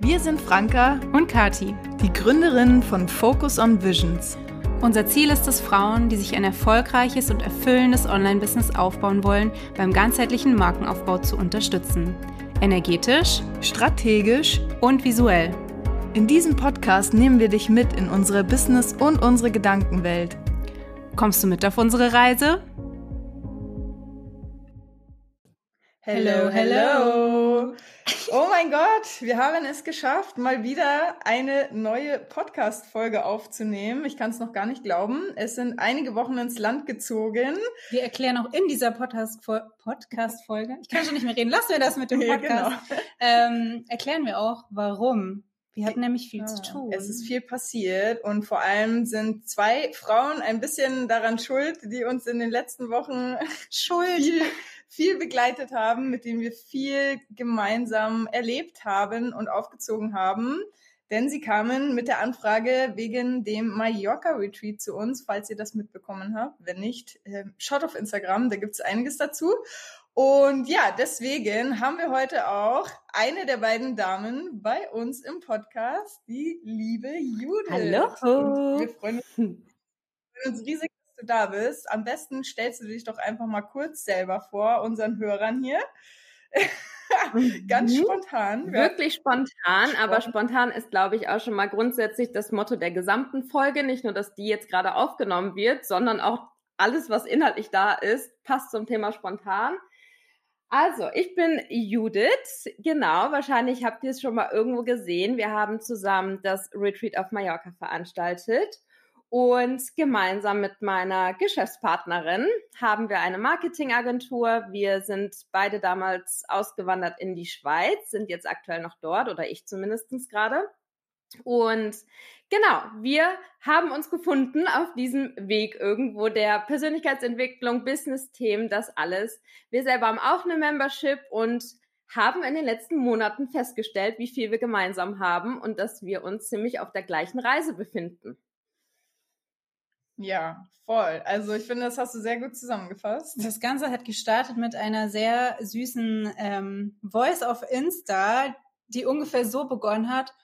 Wir sind Franka und Kati, die Gründerinnen von Focus on Visions. Unser Ziel ist es, Frauen, die sich ein erfolgreiches und erfüllendes Online-Business aufbauen wollen, beim ganzheitlichen Markenaufbau zu unterstützen. Energetisch, strategisch und visuell. In diesem Podcast nehmen wir dich mit in unsere Business- und unsere Gedankenwelt. Kommst du mit auf unsere Reise? Hello, hello. Oh mein Gott, wir haben es geschafft, mal wieder eine neue Podcast-Folge aufzunehmen. Ich kann es noch gar nicht glauben. Es sind einige Wochen ins Land gezogen. Wir erklären auch in dieser Podcast-Folge, ich kann schon nicht mehr reden, lassen wir das mit dem Podcast, ja, genau. ähm, erklären wir auch, warum. Wir hatten nämlich viel ja, zu tun. Es ist viel passiert und vor allem sind zwei Frauen ein bisschen daran schuld, die uns in den letzten Wochen schuld. viel viel begleitet haben, mit denen wir viel gemeinsam erlebt haben und aufgezogen haben. Denn sie kamen mit der Anfrage wegen dem Mallorca-Retreat zu uns, falls ihr das mitbekommen habt. Wenn nicht, äh, schaut auf Instagram, da gibt's einiges dazu. Und ja, deswegen haben wir heute auch eine der beiden Damen bei uns im Podcast, die liebe Judith. Hallo. Und wir freuen uns riesig, du da bist. Am besten stellst du dich doch einfach mal kurz selber vor, unseren Hörern hier. Ganz mhm. spontan. Wirklich spontan, aber spontan ist, glaube ich, auch schon mal grundsätzlich das Motto der gesamten Folge. Nicht nur, dass die jetzt gerade aufgenommen wird, sondern auch alles, was inhaltlich da ist, passt zum Thema spontan. Also, ich bin Judith. Genau, wahrscheinlich habt ihr es schon mal irgendwo gesehen. Wir haben zusammen das Retreat auf Mallorca veranstaltet. Und gemeinsam mit meiner Geschäftspartnerin haben wir eine Marketingagentur. Wir sind beide damals ausgewandert in die Schweiz, sind jetzt aktuell noch dort oder ich zumindestens gerade. Und genau, wir haben uns gefunden auf diesem Weg irgendwo der Persönlichkeitsentwicklung, Business-Themen, das alles. Wir selber haben auch eine Membership und haben in den letzten Monaten festgestellt, wie viel wir gemeinsam haben und dass wir uns ziemlich auf der gleichen Reise befinden. Ja, voll. Also ich finde, das hast du sehr gut zusammengefasst. Das Ganze hat gestartet mit einer sehr süßen ähm, Voice auf Insta, die ungefähr so begonnen hat.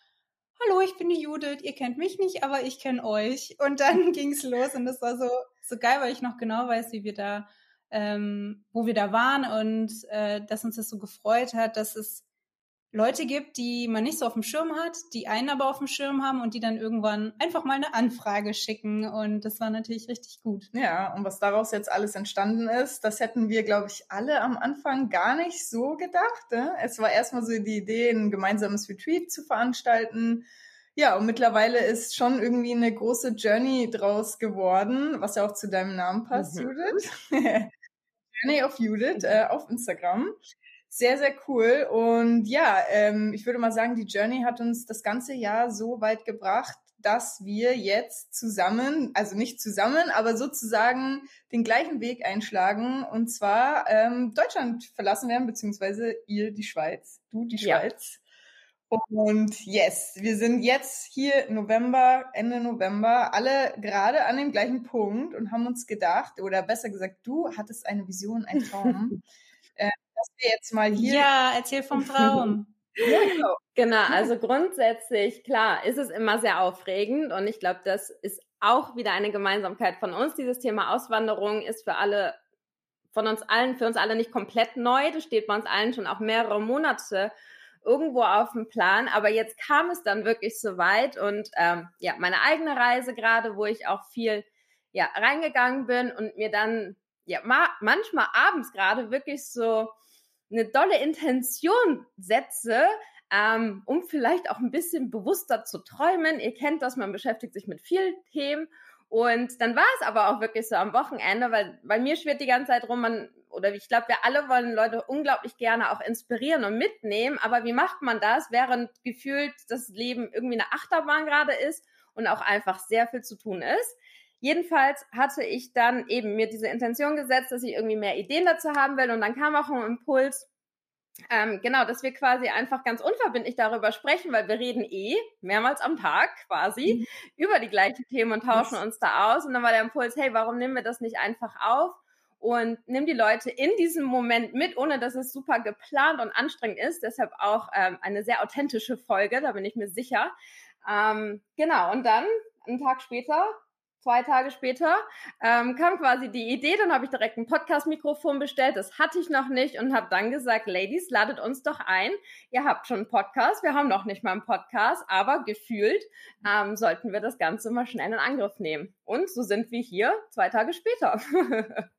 Hallo, ich bin die Judith, ihr kennt mich nicht, aber ich kenne euch. Und dann ging's los und das war so, so geil, weil ich noch genau weiß, wie wir da, ähm, wo wir da waren und äh, dass uns das so gefreut hat, dass es Leute gibt, die man nicht so auf dem Schirm hat, die einen aber auf dem Schirm haben und die dann irgendwann einfach mal eine Anfrage schicken. Und das war natürlich richtig gut. Ja, und was daraus jetzt alles entstanden ist, das hätten wir, glaube ich, alle am Anfang gar nicht so gedacht. Ne? Es war erstmal so die Idee, ein gemeinsames Retreat zu veranstalten. Ja, und mittlerweile ist schon irgendwie eine große Journey draus geworden, was ja auch zu deinem Namen passt, mhm. Judith. Journey of Judith äh, auf Instagram. Sehr, sehr cool. Und ja, ähm, ich würde mal sagen, die Journey hat uns das ganze Jahr so weit gebracht, dass wir jetzt zusammen, also nicht zusammen, aber sozusagen den gleichen Weg einschlagen und zwar ähm, Deutschland verlassen werden, beziehungsweise ihr die Schweiz, du die Schweiz. Ja. Und yes, wir sind jetzt hier November, Ende November, alle gerade an dem gleichen Punkt und haben uns gedacht, oder besser gesagt, du hattest eine Vision, ein Traum. äh, dass wir jetzt mal hier. Ja, erzähl vom Traum. ja, genau. genau, also grundsätzlich, klar, ist es immer sehr aufregend und ich glaube, das ist auch wieder eine Gemeinsamkeit von uns. Dieses Thema Auswanderung ist für alle, von uns allen, für uns alle nicht komplett neu. Das steht bei uns allen schon auch mehrere Monate irgendwo auf dem Plan. Aber jetzt kam es dann wirklich so weit und ähm, ja, meine eigene Reise gerade, wo ich auch viel ja, reingegangen bin und mir dann ja ma manchmal abends gerade wirklich so eine dolle Intention setze, ähm, um vielleicht auch ein bisschen bewusster zu träumen. Ihr kennt das, man beschäftigt sich mit vielen Themen. Und dann war es aber auch wirklich so am Wochenende, weil bei mir schwirrt die ganze Zeit rum, man, oder ich glaube, wir alle wollen Leute unglaublich gerne auch inspirieren und mitnehmen. Aber wie macht man das, während gefühlt das Leben irgendwie eine Achterbahn gerade ist und auch einfach sehr viel zu tun ist? Jedenfalls hatte ich dann eben mir diese Intention gesetzt, dass ich irgendwie mehr Ideen dazu haben will. Und dann kam auch ein Impuls, ähm, genau, dass wir quasi einfach ganz unverbindlich darüber sprechen, weil wir reden eh mehrmals am Tag quasi mhm. über die gleichen Themen und tauschen uns da aus. Und dann war der Impuls, hey, warum nehmen wir das nicht einfach auf? und nimm die Leute in diesem Moment mit, ohne dass es super geplant und anstrengend ist. Deshalb auch ähm, eine sehr authentische Folge, da bin ich mir sicher. Ähm, genau, und dann einen Tag später zwei Tage später ähm, kam quasi die Idee, dann habe ich direkt ein Podcast-Mikrofon bestellt, das hatte ich noch nicht und habe dann gesagt, Ladies, ladet uns doch ein. Ihr habt schon einen Podcast, wir haben noch nicht mal einen Podcast, aber gefühlt ähm, sollten wir das Ganze mal schnell in Angriff nehmen. Und so sind wir hier zwei Tage später.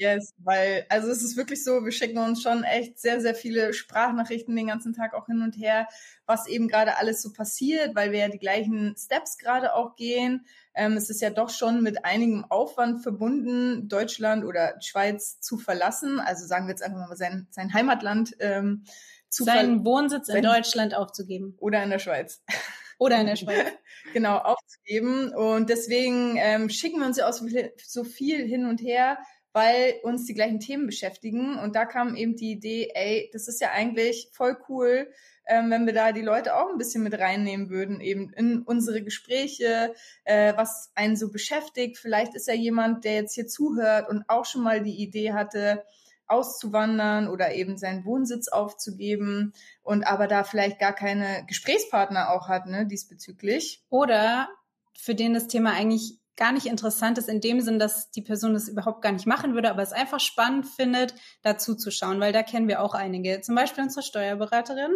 Yes, weil, also es ist wirklich so, wir schicken uns schon echt sehr, sehr viele Sprachnachrichten den ganzen Tag auch hin und her, was eben gerade alles so passiert, weil wir ja die gleichen Steps gerade auch gehen. Ähm, es ist ja doch schon mit einigem Aufwand verbunden, Deutschland oder Schweiz zu verlassen. Also sagen wir jetzt einfach mal sein, sein Heimatland ähm, zu Seinen Wohnsitz in Deutschland aufzugeben. Oder in der Schweiz. Oder in der Schweiz. genau, aufzugeben. Und deswegen ähm, schicken wir uns ja auch so viel, so viel hin und her, weil uns die gleichen Themen beschäftigen. Und da kam eben die Idee, ey, das ist ja eigentlich voll cool, ähm, wenn wir da die Leute auch ein bisschen mit reinnehmen würden, eben in unsere Gespräche, äh, was einen so beschäftigt. Vielleicht ist ja jemand, der jetzt hier zuhört und auch schon mal die Idee hatte, auszuwandern oder eben seinen Wohnsitz aufzugeben und aber da vielleicht gar keine Gesprächspartner auch hat, ne, diesbezüglich. Oder für den das Thema eigentlich gar nicht interessant ist in dem Sinn, dass die Person das überhaupt gar nicht machen würde, aber es einfach spannend findet, dazu zu schauen, weil da kennen wir auch einige. Zum Beispiel unsere Steuerberaterin,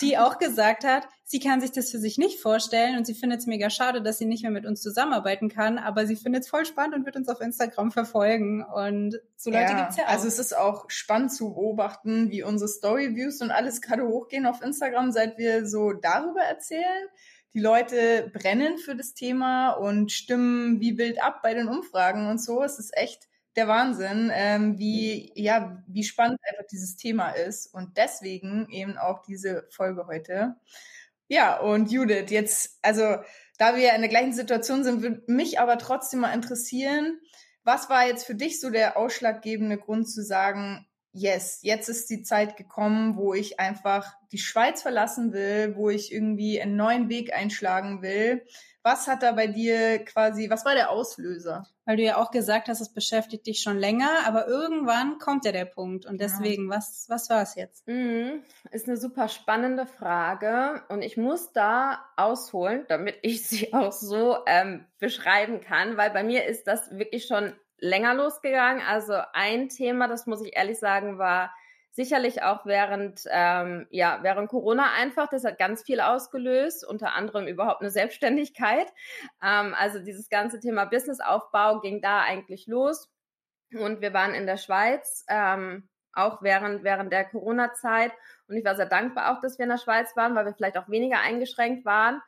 die auch gesagt hat, sie kann sich das für sich nicht vorstellen und sie findet es mega schade, dass sie nicht mehr mit uns zusammenarbeiten kann, aber sie findet es voll spannend und wird uns auf Instagram verfolgen und so Leute ja, gibt's ja auch. Also es ist auch spannend zu beobachten, wie unsere Storyviews und alles gerade hochgehen auf Instagram, seit wir so darüber erzählen die Leute brennen für das Thema und stimmen wie wild ab bei den Umfragen und so. Es ist echt der Wahnsinn, ähm, wie, ja, wie spannend einfach dieses Thema ist. Und deswegen eben auch diese Folge heute. Ja, und Judith, jetzt, also da wir in der gleichen Situation sind, würde mich aber trotzdem mal interessieren, was war jetzt für dich so der ausschlaggebende Grund zu sagen, yes, jetzt ist die Zeit gekommen, wo ich einfach die Schweiz verlassen will, wo ich irgendwie einen neuen Weg einschlagen will. Was hat da bei dir quasi, was war der Auslöser? Weil du ja auch gesagt hast, es beschäftigt dich schon länger, aber irgendwann kommt ja der Punkt. Und deswegen, ja. was, was war es jetzt? Mhm. Ist eine super spannende Frage. Und ich muss da ausholen, damit ich sie auch so ähm, beschreiben kann, weil bei mir ist das wirklich schon länger losgegangen. Also ein Thema, das muss ich ehrlich sagen, war sicherlich auch während, ähm, ja, während Corona einfach. Das hat ganz viel ausgelöst, unter anderem überhaupt eine Selbstständigkeit. Ähm, also dieses ganze Thema Businessaufbau ging da eigentlich los. Und wir waren in der Schweiz, ähm, auch während, während der Corona-Zeit. Und ich war sehr dankbar auch, dass wir in der Schweiz waren, weil wir vielleicht auch weniger eingeschränkt waren.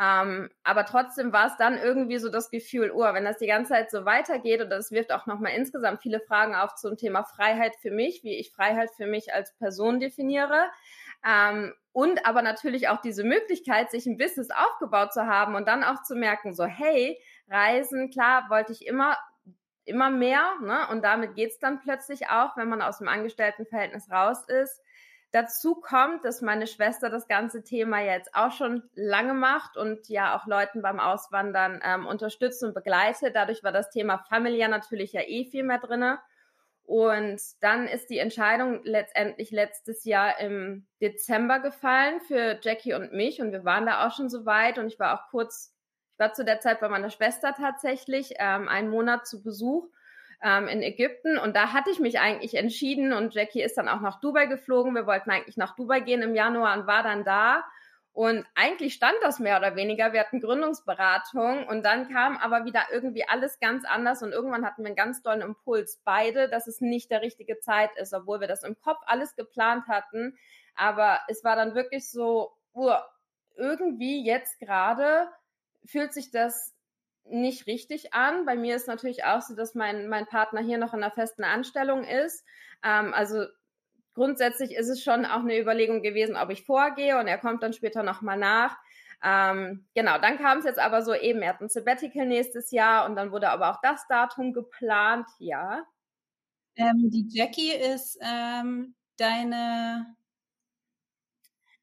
Ähm, aber trotzdem war es dann irgendwie so das Gefühl, oh, wenn das die ganze Zeit so weitergeht und das wirft auch nochmal insgesamt viele Fragen auf zum Thema Freiheit für mich, wie ich Freiheit für mich als Person definiere. Ähm, und aber natürlich auch diese Möglichkeit, sich ein Business aufgebaut zu haben und dann auch zu merken, so, hey, Reisen, klar, wollte ich immer, immer mehr, ne? Und damit geht's dann plötzlich auch, wenn man aus dem Angestelltenverhältnis raus ist. Dazu kommt, dass meine Schwester das ganze Thema jetzt auch schon lange macht und ja auch Leuten beim Auswandern ähm, unterstützt und begleitet. Dadurch war das Thema familiär natürlich ja eh viel mehr drinne. Und dann ist die Entscheidung letztendlich letztes Jahr im Dezember gefallen für Jackie und mich. Und wir waren da auch schon so weit. Und ich war auch kurz, ich war zu der Zeit bei meiner Schwester tatsächlich, ähm, einen Monat zu Besuch ähm, in Ägypten. Und da hatte ich mich eigentlich entschieden und Jackie ist dann auch nach Dubai geflogen. Wir wollten eigentlich nach Dubai gehen im Januar und war dann da. Und eigentlich stand das mehr oder weniger. Wir hatten Gründungsberatung und dann kam aber wieder irgendwie alles ganz anders und irgendwann hatten wir einen ganz tollen Impuls, beide, dass es nicht der richtige Zeit ist, obwohl wir das im Kopf alles geplant hatten. Aber es war dann wirklich so, uh, irgendwie jetzt gerade fühlt sich das nicht richtig an. Bei mir ist natürlich auch so, dass mein, mein Partner hier noch in einer festen Anstellung ist. Ähm, also grundsätzlich ist es schon auch eine Überlegung gewesen, ob ich vorgehe und er kommt dann später nochmal nach. Ähm, genau, dann kam es jetzt aber so eben, er hat ein Sabbatical nächstes Jahr und dann wurde aber auch das Datum geplant, ja. Ähm, die Jackie ist ähm, deine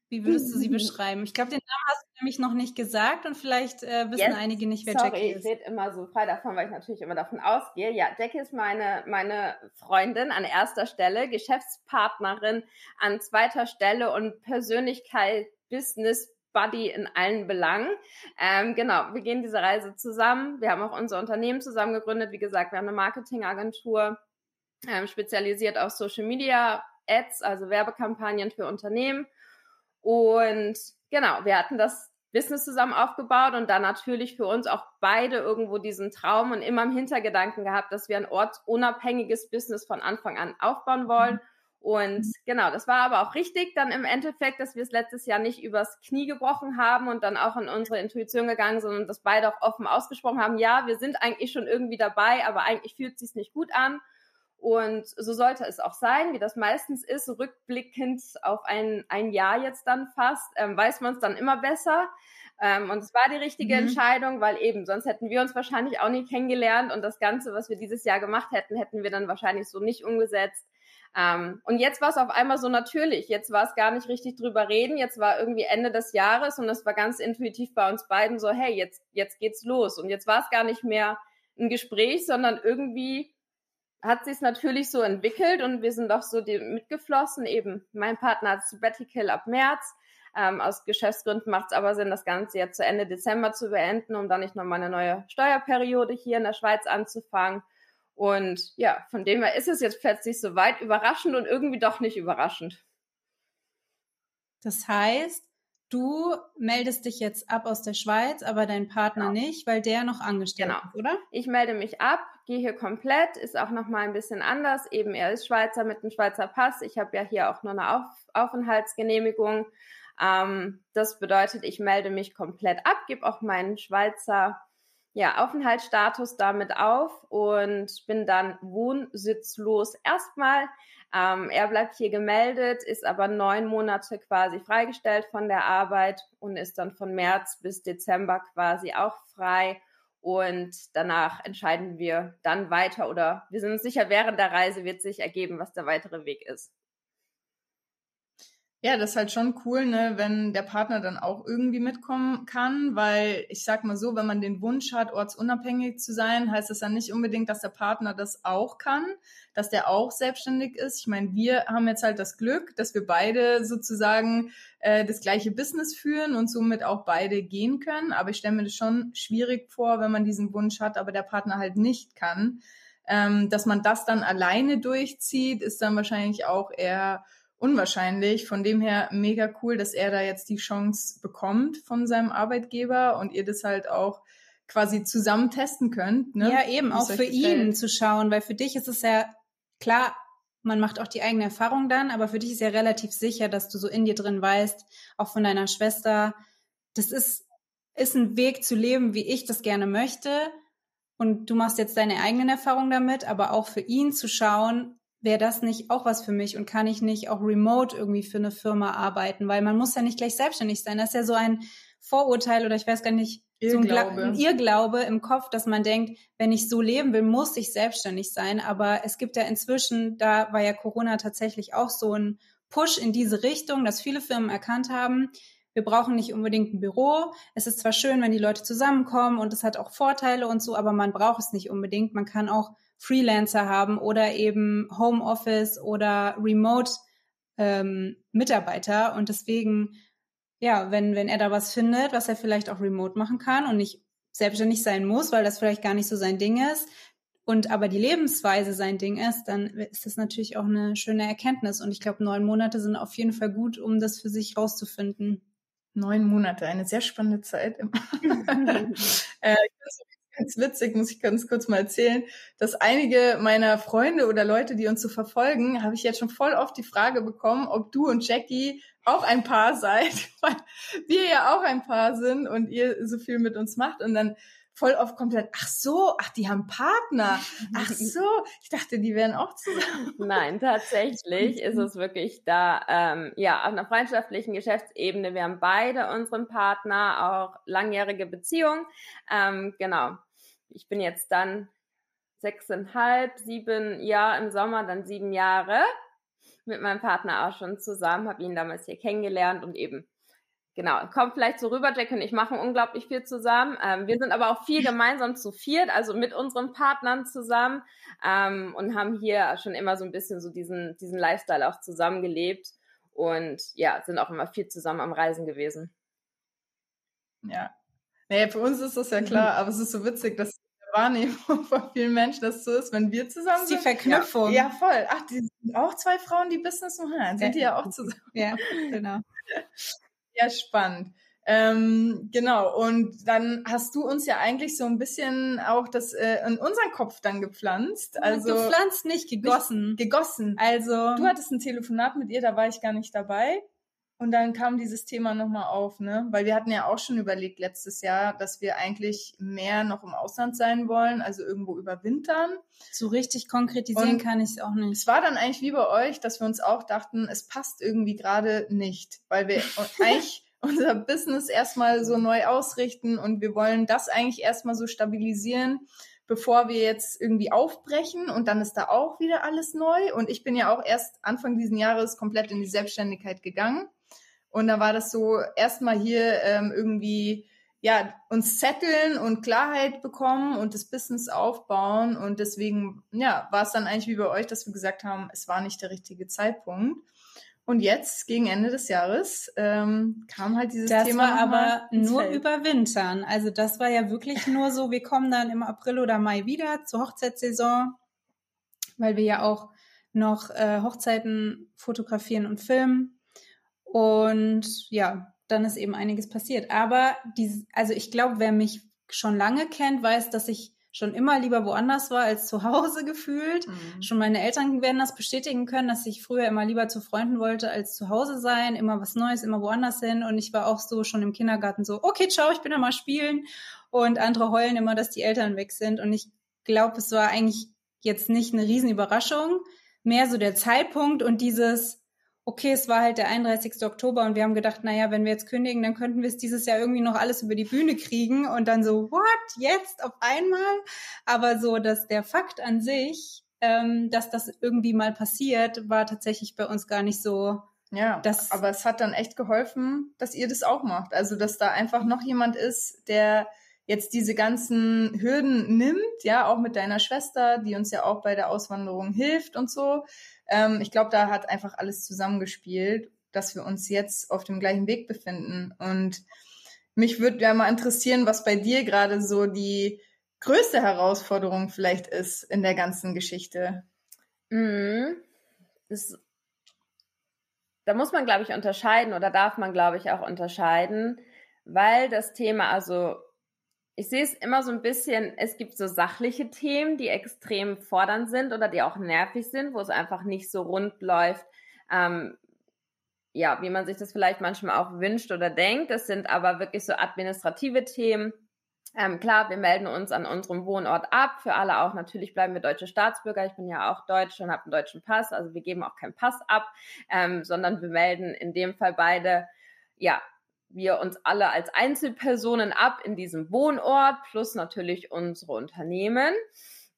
Wie würdest du sie beschreiben? Ich glaube, den Namen hast du nämlich noch nicht gesagt und vielleicht äh, wissen yes. einige nicht, wer Sorry, Jackie ist. ich rede immer so frei davon, weil ich natürlich immer davon ausgehe. Ja, Jackie ist meine, meine Freundin an erster Stelle, Geschäftspartnerin an zweiter Stelle und Persönlichkeit, Business, Buddy in allen Belangen. Ähm, genau, wir gehen diese Reise zusammen. Wir haben auch unser Unternehmen zusammen gegründet. Wie gesagt, wir haben eine Marketingagentur, ähm, spezialisiert auf Social Media Ads, also Werbekampagnen für Unternehmen und genau, wir hatten das Business zusammen aufgebaut und dann natürlich für uns auch beide irgendwo diesen Traum und immer im Hintergedanken gehabt, dass wir ein ortsunabhängiges Business von Anfang an aufbauen wollen. Und genau, das war aber auch richtig dann im Endeffekt, dass wir es letztes Jahr nicht übers Knie gebrochen haben und dann auch in unsere Intuition gegangen sind und das beide auch offen ausgesprochen haben. Ja, wir sind eigentlich schon irgendwie dabei, aber eigentlich fühlt es sich nicht gut an. Und so sollte es auch sein, wie das meistens ist, rückblickend auf ein, ein Jahr jetzt dann fast, ähm, weiß man es dann immer besser. Ähm, und es war die richtige mhm. Entscheidung, weil eben, sonst hätten wir uns wahrscheinlich auch nie kennengelernt und das Ganze, was wir dieses Jahr gemacht hätten, hätten wir dann wahrscheinlich so nicht umgesetzt. Ähm, und jetzt war es auf einmal so natürlich. Jetzt war es gar nicht richtig drüber reden. Jetzt war irgendwie Ende des Jahres und es war ganz intuitiv bei uns beiden so, hey, jetzt, jetzt geht's los. Und jetzt war es gar nicht mehr ein Gespräch, sondern irgendwie hat sich natürlich so entwickelt und wir sind auch so die, mitgeflossen. Eben, mein Partner hat Sabbatical ab März. Ähm, aus Geschäftsgründen macht es aber Sinn, das Ganze jetzt zu Ende Dezember zu beenden, um dann nicht nochmal eine neue Steuerperiode hier in der Schweiz anzufangen. Und ja, von dem her ist es jetzt plötzlich so weit überraschend und irgendwie doch nicht überraschend. Das heißt, Du meldest dich jetzt ab aus der Schweiz, aber dein Partner genau. nicht, weil der noch angestellt genau. ist, oder? Ich melde mich ab, gehe hier komplett, ist auch noch mal ein bisschen anders. Eben er ist Schweizer mit einem Schweizer Pass. Ich habe ja hier auch nur eine Auf Aufenthaltsgenehmigung. Ähm, das bedeutet, ich melde mich komplett ab, gebe auch meinen Schweizer ja, Aufenthaltsstatus damit auf und bin dann wohnsitzlos erstmal. Ähm, er bleibt hier gemeldet, ist aber neun Monate quasi freigestellt von der Arbeit und ist dann von März bis Dezember quasi auch frei. Und danach entscheiden wir dann weiter oder wir sind uns sicher, während der Reise wird sich ergeben, was der weitere Weg ist. Ja, das ist halt schon cool, ne, wenn der Partner dann auch irgendwie mitkommen kann, weil ich sag mal so, wenn man den Wunsch hat, ortsunabhängig zu sein, heißt das dann nicht unbedingt, dass der Partner das auch kann, dass der auch selbstständig ist. Ich meine, wir haben jetzt halt das Glück, dass wir beide sozusagen äh, das gleiche Business führen und somit auch beide gehen können. Aber ich stelle mir das schon schwierig vor, wenn man diesen Wunsch hat, aber der Partner halt nicht kann. Ähm, dass man das dann alleine durchzieht, ist dann wahrscheinlich auch eher unwahrscheinlich. Von dem her mega cool, dass er da jetzt die Chance bekommt von seinem Arbeitgeber und ihr das halt auch quasi zusammen testen könnt. Ne? Ja, eben, auch für ihn zu schauen, weil für dich ist es ja klar, man macht auch die eigene Erfahrung dann, aber für dich ist ja relativ sicher, dass du so in dir drin weißt, auch von deiner Schwester, das ist, ist ein Weg zu leben, wie ich das gerne möchte. Und du machst jetzt deine eigenen Erfahrungen damit, aber auch für ihn zu schauen, wäre das nicht auch was für mich und kann ich nicht auch remote irgendwie für eine Firma arbeiten? Weil man muss ja nicht gleich selbstständig sein. Das ist ja so ein Vorurteil oder ich weiß gar nicht, Irrglaube. so ein, ein Irrglaube im Kopf, dass man denkt, wenn ich so leben will, muss ich selbstständig sein. Aber es gibt ja inzwischen, da war ja Corona tatsächlich auch so ein Push in diese Richtung, dass viele Firmen erkannt haben, wir brauchen nicht unbedingt ein Büro. Es ist zwar schön, wenn die Leute zusammenkommen und es hat auch Vorteile und so, aber man braucht es nicht unbedingt. Man kann auch Freelancer haben oder eben Homeoffice oder Remote ähm, Mitarbeiter und deswegen ja, wenn wenn er da was findet, was er vielleicht auch remote machen kann und nicht selbstständig sein muss, weil das vielleicht gar nicht so sein Ding ist und aber die Lebensweise sein Ding ist, dann ist das natürlich auch eine schöne Erkenntnis und ich glaube neun Monate sind auf jeden Fall gut, um das für sich rauszufinden. Neun Monate, eine sehr spannende Zeit. äh, ganz witzig, muss ich ganz kurz mal erzählen, dass einige meiner Freunde oder Leute, die uns so verfolgen, habe ich jetzt schon voll oft die Frage bekommen, ob du und Jackie auch ein Paar seid, weil wir ja auch ein Paar sind und ihr so viel mit uns macht. Und dann voll oft kommt halt, ach so, ach, die haben Partner. Ach so, ich dachte, die wären auch zusammen. Nein, tatsächlich ist es wirklich da, ähm, ja, auf einer freundschaftlichen Geschäftsebene. Wir haben beide unseren Partner, auch langjährige Beziehung. Ähm, genau. Ich bin jetzt dann sechseinhalb, sieben Jahre im Sommer, dann sieben Jahre. mit meinem Partner auch schon zusammen, habe ihn damals hier kennengelernt und eben Genau, kommt vielleicht so rüber, Jack und ich machen unglaublich viel zusammen. Ähm, wir sind aber auch viel gemeinsam zu viert, also mit unseren Partnern zusammen ähm, und haben hier schon immer so ein bisschen so diesen, diesen Lifestyle auch zusammengelebt und ja, sind auch immer viel zusammen am Reisen gewesen. Ja. Naja, für uns ist das ja klar, aber es ist so witzig, dass Wahrnehmung von vielen Menschen das so ist, wenn wir zusammen das ist sind. Die Verknüpfung. Ja, ja, voll. Ach, die sind auch zwei Frauen, die Business machen. Dann sind ja. die ja auch zusammen. Ja, genau. Ja, spannend. Ähm, genau, und dann hast du uns ja eigentlich so ein bisschen auch das äh, in unseren Kopf dann gepflanzt. Also gepflanzt nicht, gegossen. Nicht gegossen. Also du hattest ein Telefonat mit ihr, da war ich gar nicht dabei. Und dann kam dieses Thema nochmal auf, ne? Weil wir hatten ja auch schon überlegt letztes Jahr, dass wir eigentlich mehr noch im Ausland sein wollen, also irgendwo überwintern. So richtig konkretisieren und kann ich es auch nicht. Es war dann eigentlich wie bei euch, dass wir uns auch dachten, es passt irgendwie gerade nicht, weil wir eigentlich unser Business erstmal so neu ausrichten und wir wollen das eigentlich erstmal so stabilisieren, bevor wir jetzt irgendwie aufbrechen und dann ist da auch wieder alles neu. Und ich bin ja auch erst Anfang diesen Jahres komplett in die Selbstständigkeit gegangen. Und da war das so erstmal hier ähm, irgendwie ja uns zetteln und Klarheit bekommen und das Business aufbauen und deswegen ja war es dann eigentlich wie bei euch, dass wir gesagt haben, es war nicht der richtige Zeitpunkt. Und jetzt, gegen Ende des Jahres, ähm, kam halt dieses das Thema. Das war aber nur Feld. überwintern. Also das war ja wirklich nur so, wir kommen dann im April oder Mai wieder zur Hochzeitssaison, weil wir ja auch noch äh, Hochzeiten fotografieren und filmen. Und ja, dann ist eben einiges passiert. Aber die, also ich glaube, wer mich schon lange kennt, weiß, dass ich schon immer lieber woanders war als zu Hause gefühlt. Mhm. Schon meine Eltern werden das bestätigen können, dass ich früher immer lieber zu Freunden wollte als zu Hause sein, immer was Neues, immer woanders hin. Und ich war auch so schon im Kindergarten so, okay, ciao, ich bin ja mal spielen. Und andere heulen immer, dass die Eltern weg sind. Und ich glaube, es war eigentlich jetzt nicht eine Riesenüberraschung, mehr so der Zeitpunkt und dieses, okay, es war halt der 31. Oktober und wir haben gedacht, naja, wenn wir jetzt kündigen, dann könnten wir es dieses Jahr irgendwie noch alles über die Bühne kriegen und dann so, what, jetzt auf einmal? Aber so, dass der Fakt an sich, ähm, dass das irgendwie mal passiert, war tatsächlich bei uns gar nicht so. Ja, das, aber es hat dann echt geholfen, dass ihr das auch macht. Also, dass da einfach noch jemand ist, der jetzt diese ganzen Hürden nimmt, ja, auch mit deiner Schwester, die uns ja auch bei der Auswanderung hilft und so. Ähm, ich glaube, da hat einfach alles zusammengespielt, dass wir uns jetzt auf dem gleichen Weg befinden. Und mich würde ja mal interessieren, was bei dir gerade so die größte Herausforderung vielleicht ist in der ganzen Geschichte. Mhm. Das, da muss man, glaube ich, unterscheiden oder darf man, glaube ich, auch unterscheiden, weil das Thema, also ich sehe es immer so ein bisschen, es gibt so sachliche Themen, die extrem fordernd sind oder die auch nervig sind, wo es einfach nicht so rund läuft, ähm, ja, wie man sich das vielleicht manchmal auch wünscht oder denkt. Das sind aber wirklich so administrative Themen. Ähm, klar, wir melden uns an unserem Wohnort ab. Für alle auch natürlich bleiben wir deutsche Staatsbürger. Ich bin ja auch Deutsch und habe einen deutschen Pass. Also wir geben auch keinen Pass ab, ähm, sondern wir melden in dem Fall beide ja wir uns alle als Einzelpersonen ab in diesem Wohnort plus natürlich unsere Unternehmen.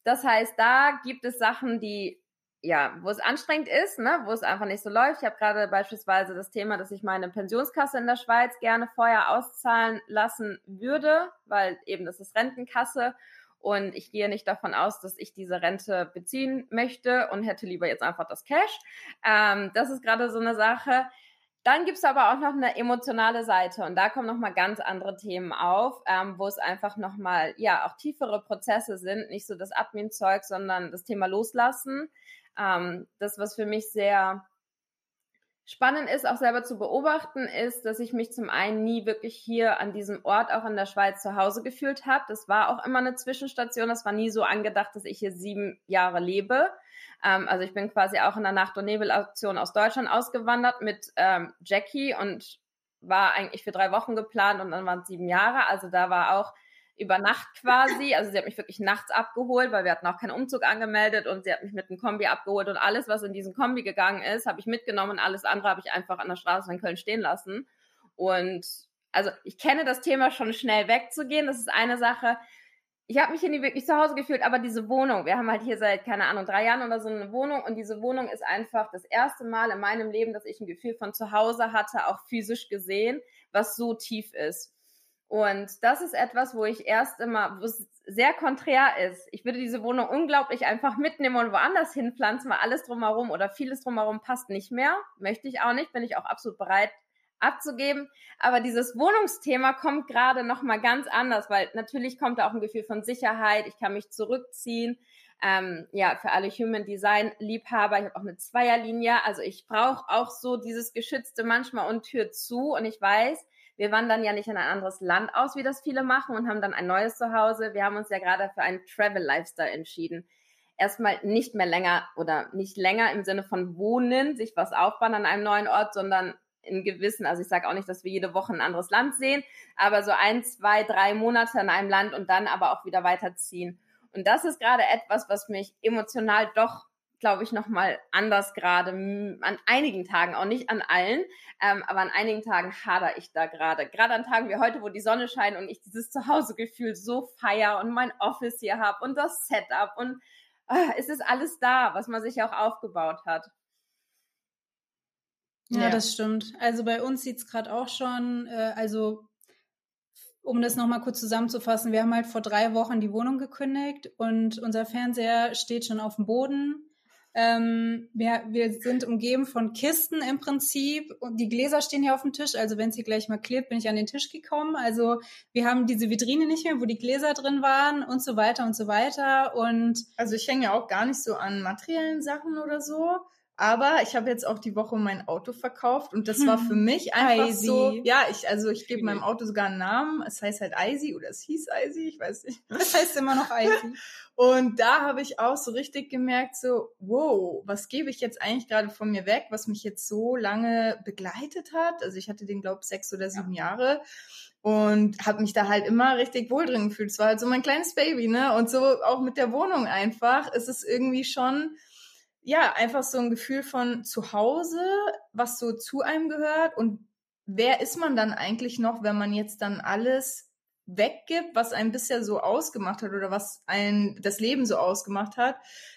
Das heißt, da gibt es Sachen, die ja, wo es anstrengend ist, ne, wo es einfach nicht so läuft. Ich habe gerade beispielsweise das Thema, dass ich meine Pensionskasse in der Schweiz gerne vorher auszahlen lassen würde, weil eben das ist Rentenkasse und ich gehe nicht davon aus, dass ich diese Rente beziehen möchte und hätte lieber jetzt einfach das Cash. Ähm, das ist gerade so eine Sache. Dann gibt es aber auch noch eine emotionale Seite und da kommen nochmal ganz andere Themen auf, ähm, wo es einfach nochmal, ja, auch tiefere Prozesse sind, nicht so das Admin-Zeug, sondern das Thema Loslassen. Ähm, das, was für mich sehr spannend ist, auch selber zu beobachten, ist, dass ich mich zum einen nie wirklich hier an diesem Ort, auch in der Schweiz, zu Hause gefühlt habe. Das war auch immer eine Zwischenstation. Das war nie so angedacht, dass ich hier sieben Jahre lebe. Ähm, also ich bin quasi auch in der Nacht- und Nebelaktion aus Deutschland ausgewandert mit ähm, Jackie und war eigentlich für drei Wochen geplant und dann waren es sieben Jahre. Also da war auch über Nacht quasi. Also sie hat mich wirklich nachts abgeholt, weil wir hatten auch keinen Umzug angemeldet und sie hat mich mit einem Kombi abgeholt und alles, was in diesen Kombi gegangen ist, habe ich mitgenommen und alles andere habe ich einfach an der Straße in Köln stehen lassen. Und also ich kenne das Thema schon schnell wegzugehen. Das ist eine Sache ich habe mich hier nie wirklich zu Hause gefühlt, aber diese Wohnung, wir haben halt hier seit, keine Ahnung, drei Jahren oder so eine Wohnung und diese Wohnung ist einfach das erste Mal in meinem Leben, dass ich ein Gefühl von zu Hause hatte, auch physisch gesehen, was so tief ist. Und das ist etwas, wo ich erst immer, wo es sehr konträr ist. Ich würde diese Wohnung unglaublich einfach mitnehmen und woanders hinpflanzen, weil alles drumherum oder vieles drumherum passt nicht mehr. Möchte ich auch nicht, bin ich auch absolut bereit, abzugeben. Aber dieses Wohnungsthema kommt gerade noch mal ganz anders, weil natürlich kommt da auch ein Gefühl von Sicherheit. Ich kann mich zurückziehen. Ähm, ja, für alle Human Design Liebhaber, ich habe auch eine Zweierlinie. Also ich brauche auch so dieses geschützte manchmal und Tür zu. Und ich weiß, wir wandern ja nicht in ein anderes Land aus, wie das viele machen und haben dann ein neues Zuhause. Wir haben uns ja gerade für einen Travel Lifestyle entschieden erstmal nicht mehr länger oder nicht länger im Sinne von wohnen, sich was aufbauen an einem neuen Ort, sondern in gewissen, also ich sage auch nicht, dass wir jede Woche ein anderes Land sehen, aber so ein, zwei, drei Monate in einem Land und dann aber auch wieder weiterziehen. Und das ist gerade etwas, was mich emotional doch, glaube ich, nochmal anders gerade an einigen Tagen, auch nicht an allen, ähm, aber an einigen Tagen hader ich da gerade. Gerade an Tagen wie heute, wo die Sonne scheint und ich dieses Zuhausegefühl so feier und mein Office hier habe und das Setup und ah, es ist alles da, was man sich auch aufgebaut hat. Ja, ja, das stimmt. Also bei uns sieht es gerade auch schon, äh, also um das nochmal kurz zusammenzufassen, wir haben halt vor drei Wochen die Wohnung gekündigt und unser Fernseher steht schon auf dem Boden. Ähm, wir, wir sind umgeben von Kisten im Prinzip und die Gläser stehen hier auf dem Tisch. Also wenn es hier gleich mal klebt, bin ich an den Tisch gekommen. Also wir haben diese Vitrine nicht mehr, wo die Gläser drin waren und so weiter und so weiter. Und also ich hänge ja auch gar nicht so an materiellen Sachen oder so. Aber ich habe jetzt auch die Woche mein Auto verkauft und das war für hm. mich einfach Easy. so. Ja, ich also ich gebe meinem Auto sogar einen Namen. Es heißt halt Easy oder es hieß Easy, ich weiß nicht. Es heißt immer noch Easy. Und da habe ich auch so richtig gemerkt, so wow, was gebe ich jetzt eigentlich gerade von mir weg, was mich jetzt so lange begleitet hat. Also ich hatte den glaube sechs oder sieben ja. Jahre und habe mich da halt immer richtig wohl drin gefühlt. Es war halt so mein kleines Baby, ne? Und so auch mit der Wohnung einfach. Es ist irgendwie schon ja, einfach so ein Gefühl von zu Hause, was so zu einem gehört und wer ist man dann eigentlich noch, wenn man jetzt dann alles weggibt, was einen bisher so ausgemacht hat oder was ein das Leben so ausgemacht hat.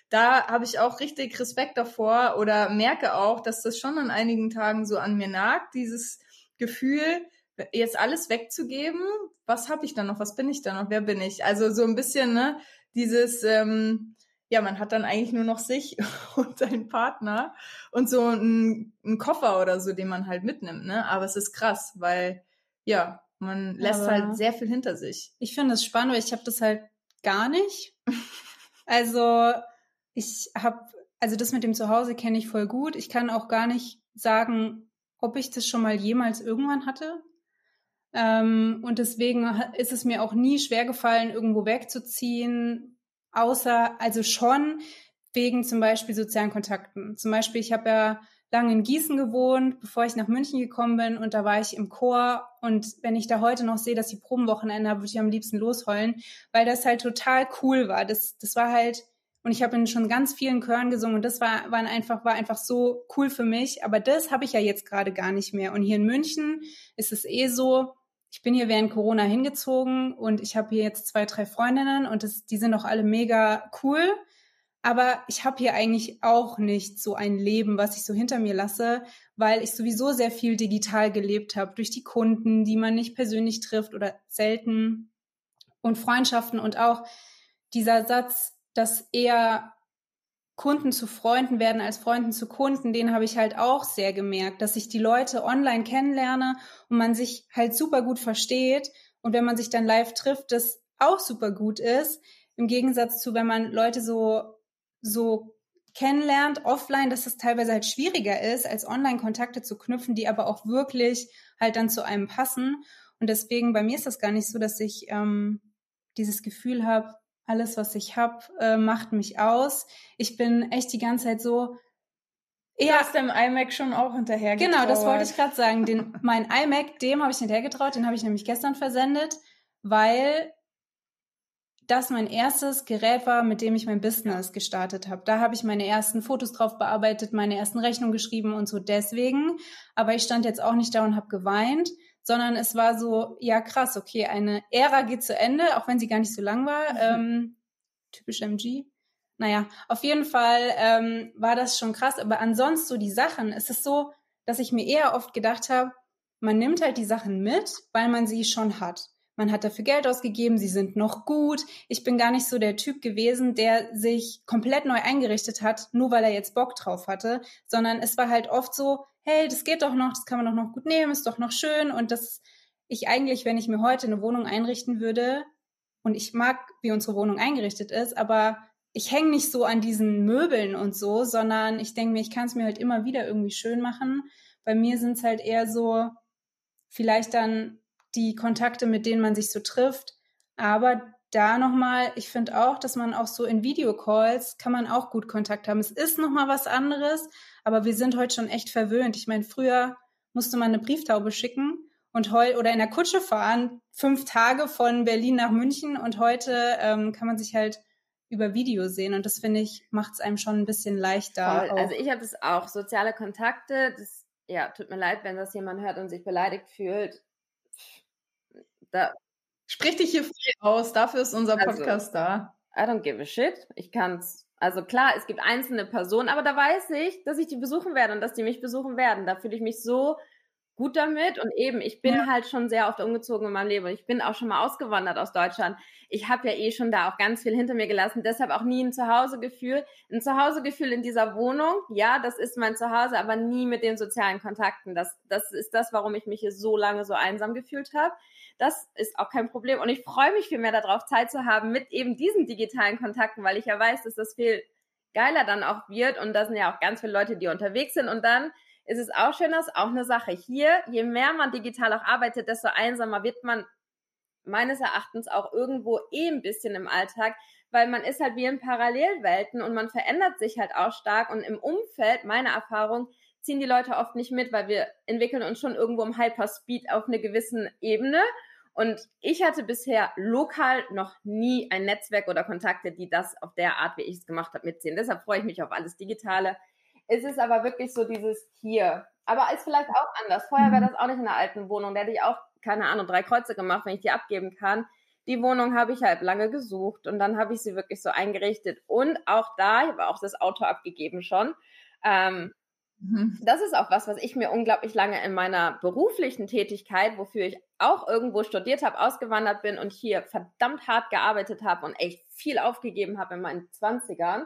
Da habe ich auch richtig Respekt davor oder merke auch, dass das schon an einigen Tagen so an mir nagt, dieses Gefühl, jetzt alles wegzugeben. Was habe ich dann noch? Was bin ich dann noch? Wer bin ich? Also so ein bisschen, ne, dieses ähm, ja, man hat dann eigentlich nur noch sich und seinen Partner und so einen, einen, Koffer oder so, den man halt mitnimmt, ne? Aber es ist krass, weil ja, man lässt Aber halt sehr viel hinter sich. Ich finde es spannend, weil ich habe das halt gar nicht. also ich habe, also das mit dem Zuhause kenne ich voll gut. Ich kann auch gar nicht sagen, ob ich das schon mal jemals irgendwann hatte. Ähm, und deswegen ist es mir auch nie schwer gefallen, irgendwo wegzuziehen, außer, also schon wegen zum Beispiel sozialen Kontakten. Zum Beispiel, ich habe ja lange in Gießen gewohnt, bevor ich nach München gekommen bin und da war ich im Chor und wenn ich da heute noch sehe, dass die Probenwochenende habe, würde ich am liebsten losheulen, weil das halt total cool war. Das, das war halt, und ich habe in schon ganz vielen Chören gesungen und das war, war einfach, war einfach so cool für mich, aber das habe ich ja jetzt gerade gar nicht mehr. Und hier in München ist es eh so, ich bin hier während Corona hingezogen und ich habe hier jetzt zwei, drei Freundinnen und das, die sind auch alle mega cool. Aber ich habe hier eigentlich auch nicht so ein Leben, was ich so hinter mir lasse, weil ich sowieso sehr viel digital gelebt habe, durch die Kunden, die man nicht persönlich trifft oder selten und Freundschaften und auch dieser Satz, dass eher Kunden zu Freunden werden als Freunden zu Kunden, den habe ich halt auch sehr gemerkt, dass ich die Leute online kennenlerne und man sich halt super gut versteht und wenn man sich dann live trifft, das auch super gut ist, im Gegensatz zu wenn man Leute so so kennenlernt offline, dass es teilweise halt schwieriger ist, als online Kontakte zu knüpfen, die aber auch wirklich halt dann zu einem passen. Und deswegen bei mir ist das gar nicht so, dass ich ähm, dieses Gefühl habe, alles, was ich habe, äh, macht mich aus. Ich bin echt die ganze Zeit so. Ja, du hast dem iMac schon auch hinterher. Genau, das wollte ich gerade sagen. Den, mein iMac, dem habe ich hinterher getraut, den habe ich nämlich gestern versendet, weil das mein erstes Gerät war, mit dem ich mein Business gestartet habe. Da habe ich meine ersten Fotos drauf bearbeitet, meine ersten Rechnungen geschrieben und so deswegen. Aber ich stand jetzt auch nicht da und habe geweint, sondern es war so, ja krass, okay, eine Ära geht zu Ende, auch wenn sie gar nicht so lang war. Mhm. Ähm, typisch MG. Naja, auf jeden Fall ähm, war das schon krass. Aber ansonsten so die Sachen, es ist so, dass ich mir eher oft gedacht habe, man nimmt halt die Sachen mit, weil man sie schon hat. Man hat dafür Geld ausgegeben, sie sind noch gut. Ich bin gar nicht so der Typ gewesen, der sich komplett neu eingerichtet hat, nur weil er jetzt Bock drauf hatte, sondern es war halt oft so, hey, das geht doch noch, das kann man doch noch gut nehmen, ist doch noch schön und das ich eigentlich, wenn ich mir heute eine Wohnung einrichten würde und ich mag, wie unsere Wohnung eingerichtet ist, aber ich hänge nicht so an diesen Möbeln und so, sondern ich denke mir, ich kann es mir halt immer wieder irgendwie schön machen. Bei mir sind es halt eher so, vielleicht dann die Kontakte, mit denen man sich so trifft. Aber da nochmal, ich finde auch, dass man auch so in Videocalls kann man auch gut Kontakt haben. Es ist nochmal was anderes, aber wir sind heute schon echt verwöhnt. Ich meine, früher musste man eine Brieftaube schicken und heute oder in der Kutsche fahren, fünf Tage von Berlin nach München und heute ähm, kann man sich halt über Video sehen und das finde ich macht es einem schon ein bisschen leichter. Also ich habe es auch soziale Kontakte. Das ja tut mir leid, wenn das jemand hört und sich beleidigt fühlt. Da Sprich dich hier frei aus, dafür ist unser also, Podcast also, da. I don't give a shit. Ich kann's. Also klar, es gibt einzelne Personen, aber da weiß ich, dass ich die besuchen werde und dass die mich besuchen werden. Da fühle ich mich so gut damit und eben, ich bin ja. halt schon sehr oft umgezogen in meinem Leben und ich bin auch schon mal ausgewandert aus Deutschland. Ich habe ja eh schon da auch ganz viel hinter mir gelassen, deshalb auch nie ein Zuhausegefühl. Ein Zuhausegefühl in dieser Wohnung, ja, das ist mein Zuhause, aber nie mit den sozialen Kontakten. Das, das ist das, warum ich mich hier so lange so einsam gefühlt habe. Das ist auch kein Problem. Und ich freue mich viel mehr darauf, Zeit zu haben mit eben diesen digitalen Kontakten, weil ich ja weiß, dass das viel geiler dann auch wird. Und da sind ja auch ganz viele Leute, die unterwegs sind. Und dann ist es auch schön, dass auch eine Sache hier, je mehr man digital auch arbeitet, desto einsamer wird man meines Erachtens auch irgendwo eh ein bisschen im Alltag, weil man ist halt wie in Parallelwelten und man verändert sich halt auch stark und im Umfeld, meine Erfahrung, ziehen die Leute oft nicht mit, weil wir entwickeln uns schon irgendwo im Hyperspeed auf einer gewissen Ebene. Und ich hatte bisher lokal noch nie ein Netzwerk oder Kontakte, die das auf der Art, wie ich es gemacht habe, mitziehen. Deshalb freue ich mich auf alles Digitale. Es ist aber wirklich so dieses hier. Aber ist vielleicht auch anders. Vorher wäre mhm. das auch nicht in der alten Wohnung. Da hätte ich auch, keine Ahnung, drei Kreuze gemacht, wenn ich die abgeben kann. Die Wohnung habe ich halt lange gesucht und dann habe ich sie wirklich so eingerichtet. Und auch da, ich habe auch das Auto abgegeben schon. Ähm, Mhm. Das ist auch was, was ich mir unglaublich lange in meiner beruflichen Tätigkeit, wofür ich auch irgendwo studiert habe, ausgewandert bin und hier verdammt hart gearbeitet habe und echt viel aufgegeben habe in meinen Zwanzigern,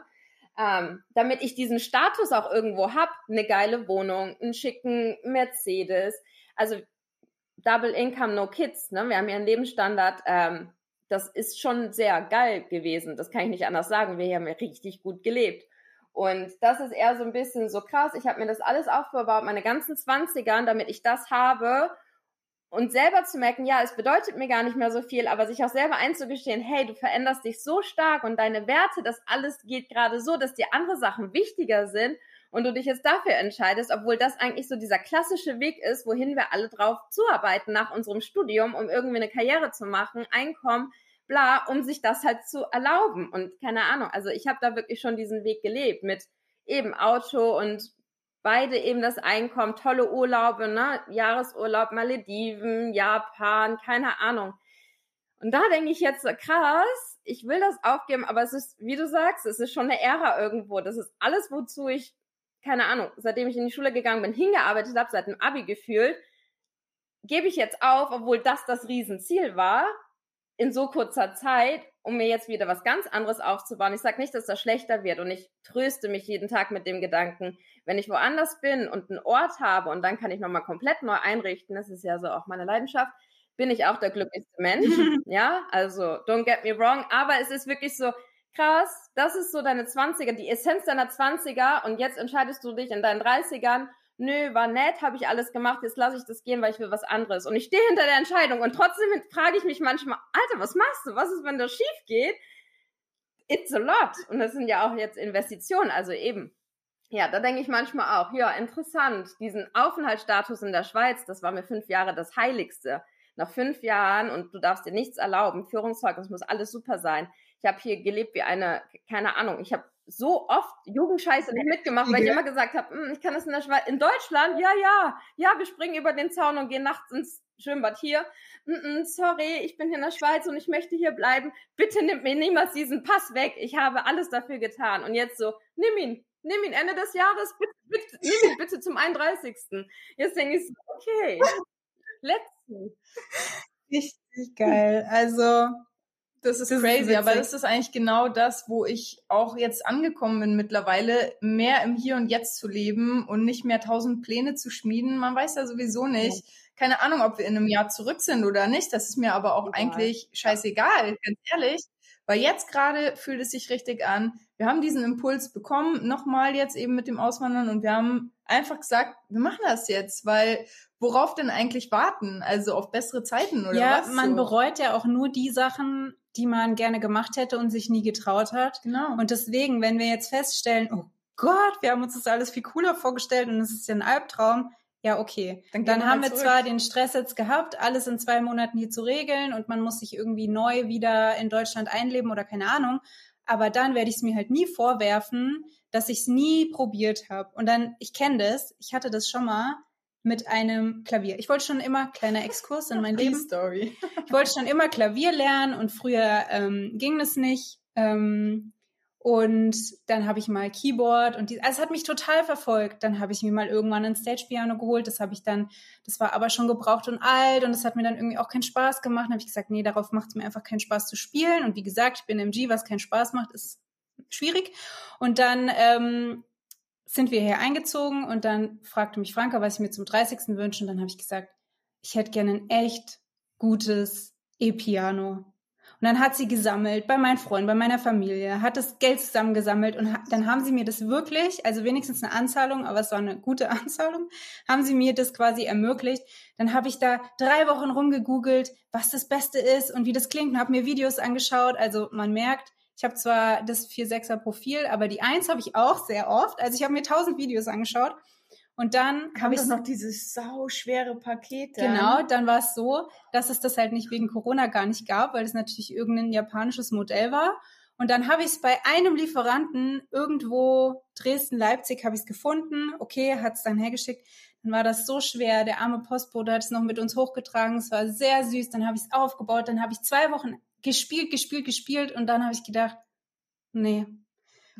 ähm, damit ich diesen Status auch irgendwo habe, eine geile Wohnung, einen schicken Mercedes, also Double Income, No Kids, ne? Wir haben ja einen Lebensstandard, ähm, das ist schon sehr geil gewesen. Das kann ich nicht anders sagen. Wir haben ja richtig gut gelebt. Und das ist eher so ein bisschen so krass. Ich habe mir das alles aufgebaut, meine ganzen Zwanzigern, damit ich das habe. Und selber zu merken, ja, es bedeutet mir gar nicht mehr so viel, aber sich auch selber einzugestehen, hey, du veränderst dich so stark und deine Werte, das alles geht gerade so, dass dir andere Sachen wichtiger sind und du dich jetzt dafür entscheidest, obwohl das eigentlich so dieser klassische Weg ist, wohin wir alle drauf zuarbeiten nach unserem Studium, um irgendwie eine Karriere zu machen, Einkommen, bla, um sich das halt zu erlauben. Und keine Ahnung, also ich habe da wirklich schon diesen Weg gelebt mit eben Auto und beide eben das Einkommen, tolle Urlaube, ne? Jahresurlaub, Malediven, Japan, keine Ahnung. Und da denke ich jetzt, krass, ich will das aufgeben, aber es ist, wie du sagst, es ist schon eine Ära irgendwo. Das ist alles, wozu ich, keine Ahnung, seitdem ich in die Schule gegangen bin, hingearbeitet habe, seit dem Abi gefühlt, gebe ich jetzt auf, obwohl das das Riesenziel war in so kurzer Zeit, um mir jetzt wieder was ganz anderes aufzubauen. Ich sage nicht, dass das schlechter wird und ich tröste mich jeden Tag mit dem Gedanken, wenn ich woanders bin und einen Ort habe und dann kann ich nochmal komplett neu einrichten, das ist ja so auch meine Leidenschaft, bin ich auch der glücklichste Mensch. ja, also don't get me wrong, aber es ist wirklich so, krass, das ist so deine 20er, die Essenz deiner 20er und jetzt entscheidest du dich in deinen 30ern nö, war nett, habe ich alles gemacht, jetzt lasse ich das gehen, weil ich will was anderes. Und ich stehe hinter der Entscheidung und trotzdem frage ich mich manchmal, Alter, was machst du? Was ist, wenn das schief geht? It's a lot. Und das sind ja auch jetzt Investitionen, also eben. Ja, da denke ich manchmal auch, ja, interessant, diesen Aufenthaltsstatus in der Schweiz, das war mir fünf Jahre das Heiligste. Nach fünf Jahren und du darfst dir nichts erlauben, Führungszeugnis muss alles super sein. Ich habe hier gelebt wie eine, keine Ahnung, ich habe so oft Jugendscheiße nicht mitgemacht, weil ich immer gesagt habe, hm, ich kann das in der Schweiz, in Deutschland, ja, ja, ja, wir springen über den Zaun und gehen nachts ins Schwimmbad hier. Mm sorry, ich bin hier in der Schweiz und ich möchte hier bleiben. Bitte nimm mir niemals diesen Pass weg. Ich habe alles dafür getan. Und jetzt so, nimm ihn, nimm ihn Ende des Jahres, bitte, bitte nimm ihn bitte zum 31. Jetzt denke ich so, okay, let's see. Richtig geil. Also, das ist das crazy, ist aber das ist eigentlich genau das, wo ich auch jetzt angekommen bin mittlerweile, mehr im Hier und Jetzt zu leben und nicht mehr tausend Pläne zu schmieden. Man weiß ja sowieso nicht. Ja. Keine Ahnung, ob wir in einem Jahr zurück sind oder nicht. Das ist mir aber auch Egal. eigentlich scheißegal, ganz ehrlich. Weil jetzt gerade fühlt es sich richtig an. Wir haben diesen Impuls bekommen, nochmal jetzt eben mit dem Auswandern und wir haben einfach gesagt, wir machen das jetzt, weil worauf denn eigentlich warten? Also auf bessere Zeiten oder ja, was? Ja, man so? bereut ja auch nur die Sachen, die man gerne gemacht hätte und sich nie getraut hat. Genau. Und deswegen, wenn wir jetzt feststellen, oh Gott, wir haben uns das alles viel cooler vorgestellt und es ist ja ein Albtraum, ja, okay. Dann, dann haben wir zurück. zwar den Stress jetzt gehabt, alles in zwei Monaten hier zu regeln und man muss sich irgendwie neu wieder in Deutschland einleben oder keine Ahnung. Aber dann werde ich es mir halt nie vorwerfen, dass ich es nie probiert habe. Und dann, ich kenne das, ich hatte das schon mal mit einem Klavier. Ich wollte schon immer, kleiner Exkurs in mein Leben. Story. ich wollte schon immer Klavier lernen und früher ähm, ging das nicht. Ähm, und dann habe ich mal Keyboard und die, also es hat mich total verfolgt. Dann habe ich mir mal irgendwann ein Stage-Piano geholt. Das habe ich dann, das war aber schon gebraucht und alt und das hat mir dann irgendwie auch keinen Spaß gemacht. Dann habe ich gesagt, nee, darauf macht es mir einfach keinen Spaß zu spielen. Und wie gesagt, ich bin MG, was keinen Spaß macht, ist schwierig. Und dann ähm, sind wir hier eingezogen und dann fragte mich Franka, was ich mir zum 30. wünsche. Und dann habe ich gesagt, ich hätte gerne ein echt gutes E-Piano. Und dann hat sie gesammelt bei meinen Freunden, bei meiner Familie, hat das Geld zusammengesammelt und dann haben sie mir das wirklich, also wenigstens eine Anzahlung, aber es war eine gute Anzahlung, haben sie mir das quasi ermöglicht. Dann habe ich da drei Wochen rumgegoogelt, was das Beste ist und wie das klingt und habe mir Videos angeschaut. Also man merkt, ich habe zwar das 4-6er Profil, aber die 1 habe ich auch sehr oft. Also ich habe mir tausend Videos angeschaut und dann habe ich noch dieses sau schwere Paket. Genau, dann war es so, dass es das halt nicht wegen Corona gar nicht gab, weil es natürlich irgendein japanisches Modell war. Und dann habe ich es bei einem Lieferanten irgendwo Dresden, Leipzig habe ich es gefunden. Okay, hat es dann hergeschickt. Dann war das so schwer. Der arme Postbote hat es noch mit uns hochgetragen. Es war sehr süß. Dann habe ich es aufgebaut. Dann habe ich zwei Wochen gespielt, gespielt, gespielt. Und dann habe ich gedacht, nee,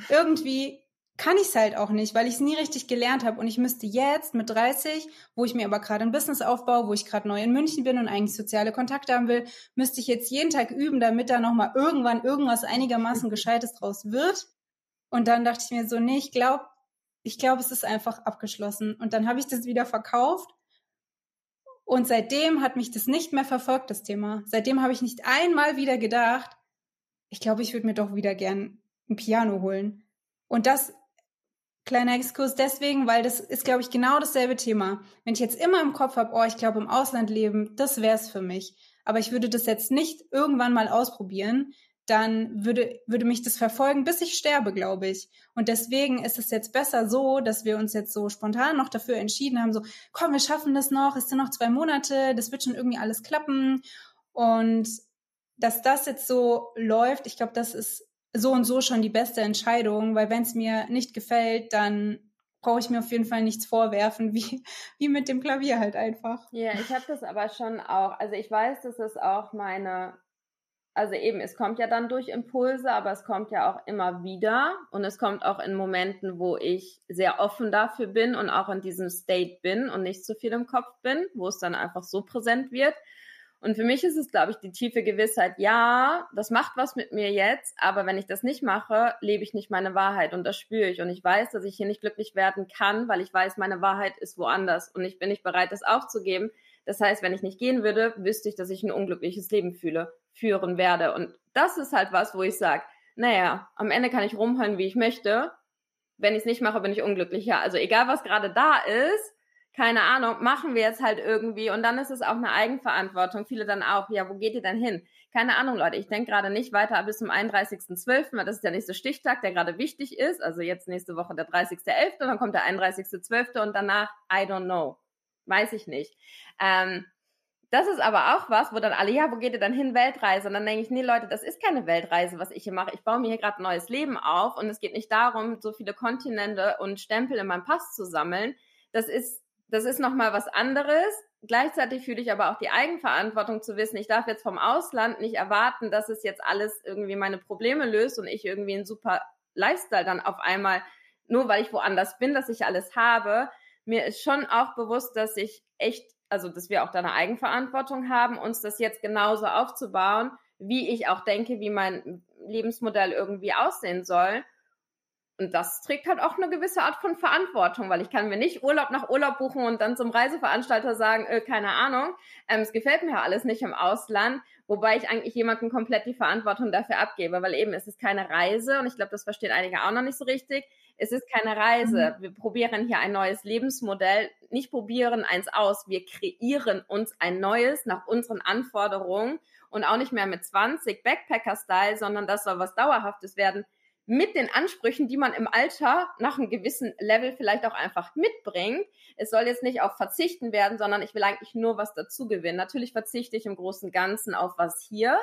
irgendwie kann ich es halt auch nicht, weil ich es nie richtig gelernt habe und ich müsste jetzt mit 30, wo ich mir aber gerade ein Business aufbaue, wo ich gerade neu in München bin und eigentlich soziale Kontakte haben will, müsste ich jetzt jeden Tag üben, damit da nochmal irgendwann irgendwas einigermaßen Gescheites draus wird. Und dann dachte ich mir so, nee, ich glaube, ich glaube, es ist einfach abgeschlossen. Und dann habe ich das wieder verkauft. Und seitdem hat mich das nicht mehr verfolgt, das Thema. Seitdem habe ich nicht einmal wieder gedacht, ich glaube, ich würde mir doch wieder gern ein Piano holen. Und das Kleiner Exkurs deswegen, weil das ist, glaube ich, genau dasselbe Thema. Wenn ich jetzt immer im Kopf habe, oh, ich glaube, im Ausland leben, das wäre es für mich. Aber ich würde das jetzt nicht irgendwann mal ausprobieren, dann würde, würde mich das verfolgen, bis ich sterbe, glaube ich. Und deswegen ist es jetzt besser so, dass wir uns jetzt so spontan noch dafür entschieden haben, so, komm, wir schaffen das noch, es sind noch zwei Monate, das wird schon irgendwie alles klappen. Und dass das jetzt so läuft, ich glaube, das ist so und so schon die beste Entscheidung, weil wenn es mir nicht gefällt, dann brauche ich mir auf jeden Fall nichts vorwerfen, wie, wie mit dem Klavier halt einfach. Ja, ich habe das aber schon auch, also ich weiß, dass es auch meine, also eben, es kommt ja dann durch Impulse, aber es kommt ja auch immer wieder und es kommt auch in Momenten, wo ich sehr offen dafür bin und auch in diesem State bin und nicht zu viel im Kopf bin, wo es dann einfach so präsent wird. Und für mich ist es, glaube ich, die tiefe Gewissheit, ja, das macht was mit mir jetzt, aber wenn ich das nicht mache, lebe ich nicht meine Wahrheit und das spüre ich. Und ich weiß, dass ich hier nicht glücklich werden kann, weil ich weiß, meine Wahrheit ist woanders und ich bin nicht bereit, das aufzugeben. Das heißt, wenn ich nicht gehen würde, wüsste ich, dass ich ein unglückliches Leben fühle, führen werde. Und das ist halt was, wo ich sage, naja, am Ende kann ich rumhören, wie ich möchte. Wenn ich es nicht mache, bin ich unglücklicher. Also egal, was gerade da ist, keine Ahnung, machen wir jetzt halt irgendwie und dann ist es auch eine Eigenverantwortung. Viele dann auch, ja, wo geht ihr denn hin? Keine Ahnung, Leute, ich denke gerade nicht weiter bis zum 31.12., weil das ist der nächste Stichtag, der gerade wichtig ist. Also jetzt nächste Woche der 30.11., dann kommt der 31.12. und danach, I don't know. Weiß ich nicht. Ähm, das ist aber auch was, wo dann alle, ja, wo geht ihr dann hin? Weltreise. Und dann denke ich, nee, Leute, das ist keine Weltreise, was ich hier mache. Ich baue mir hier gerade ein neues Leben auf und es geht nicht darum, so viele Kontinente und Stempel in meinem Pass zu sammeln. Das ist, das ist nochmal was anderes. Gleichzeitig fühle ich aber auch die Eigenverantwortung zu wissen, ich darf jetzt vom Ausland nicht erwarten, dass es jetzt alles irgendwie meine Probleme löst und ich irgendwie einen super Lifestyle dann auf einmal, nur weil ich woanders bin, dass ich alles habe. Mir ist schon auch bewusst, dass ich echt also dass wir auch da eine Eigenverantwortung haben, uns das jetzt genauso aufzubauen, wie ich auch denke, wie mein Lebensmodell irgendwie aussehen soll. Und das trägt halt auch eine gewisse Art von Verantwortung, weil ich kann mir nicht Urlaub nach Urlaub buchen und dann zum Reiseveranstalter sagen, äh, keine Ahnung, ähm, es gefällt mir ja alles nicht im Ausland, wobei ich eigentlich jemandem komplett die Verantwortung dafür abgebe, weil eben es ist keine Reise und ich glaube, das verstehen einige auch noch nicht so richtig. Es ist keine Reise. Mhm. Wir probieren hier ein neues Lebensmodell. Nicht probieren eins aus. Wir kreieren uns ein neues nach unseren Anforderungen und auch nicht mehr mit 20 Backpacker-Style, sondern das soll was Dauerhaftes werden mit den Ansprüchen, die man im Alter nach einem gewissen Level vielleicht auch einfach mitbringt. Es soll jetzt nicht auf Verzichten werden, sondern ich will eigentlich nur was dazu gewinnen. Natürlich verzichte ich im Großen und Ganzen auf was hier,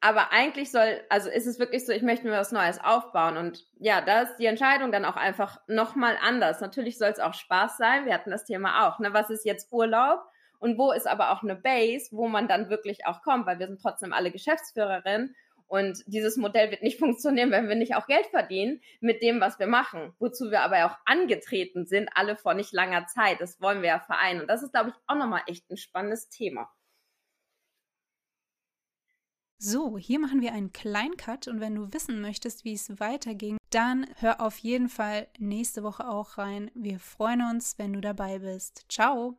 aber eigentlich soll, also ist es wirklich so, ich möchte mir was Neues aufbauen. Und ja, da ist die Entscheidung dann auch einfach nochmal anders. Natürlich soll es auch Spaß sein. Wir hatten das Thema auch. Ne? Was ist jetzt Urlaub? Und wo ist aber auch eine Base, wo man dann wirklich auch kommt? Weil wir sind trotzdem alle Geschäftsführerinnen. Und dieses Modell wird nicht funktionieren, wenn wir nicht auch Geld verdienen mit dem, was wir machen. Wozu wir aber auch angetreten sind, alle vor nicht langer Zeit. Das wollen wir ja vereinen. Und das ist, glaube ich, auch nochmal echt ein spannendes Thema. So, hier machen wir einen kleinen Cut und wenn du wissen möchtest, wie es weiterging, dann hör auf jeden Fall nächste Woche auch rein. Wir freuen uns, wenn du dabei bist. Ciao!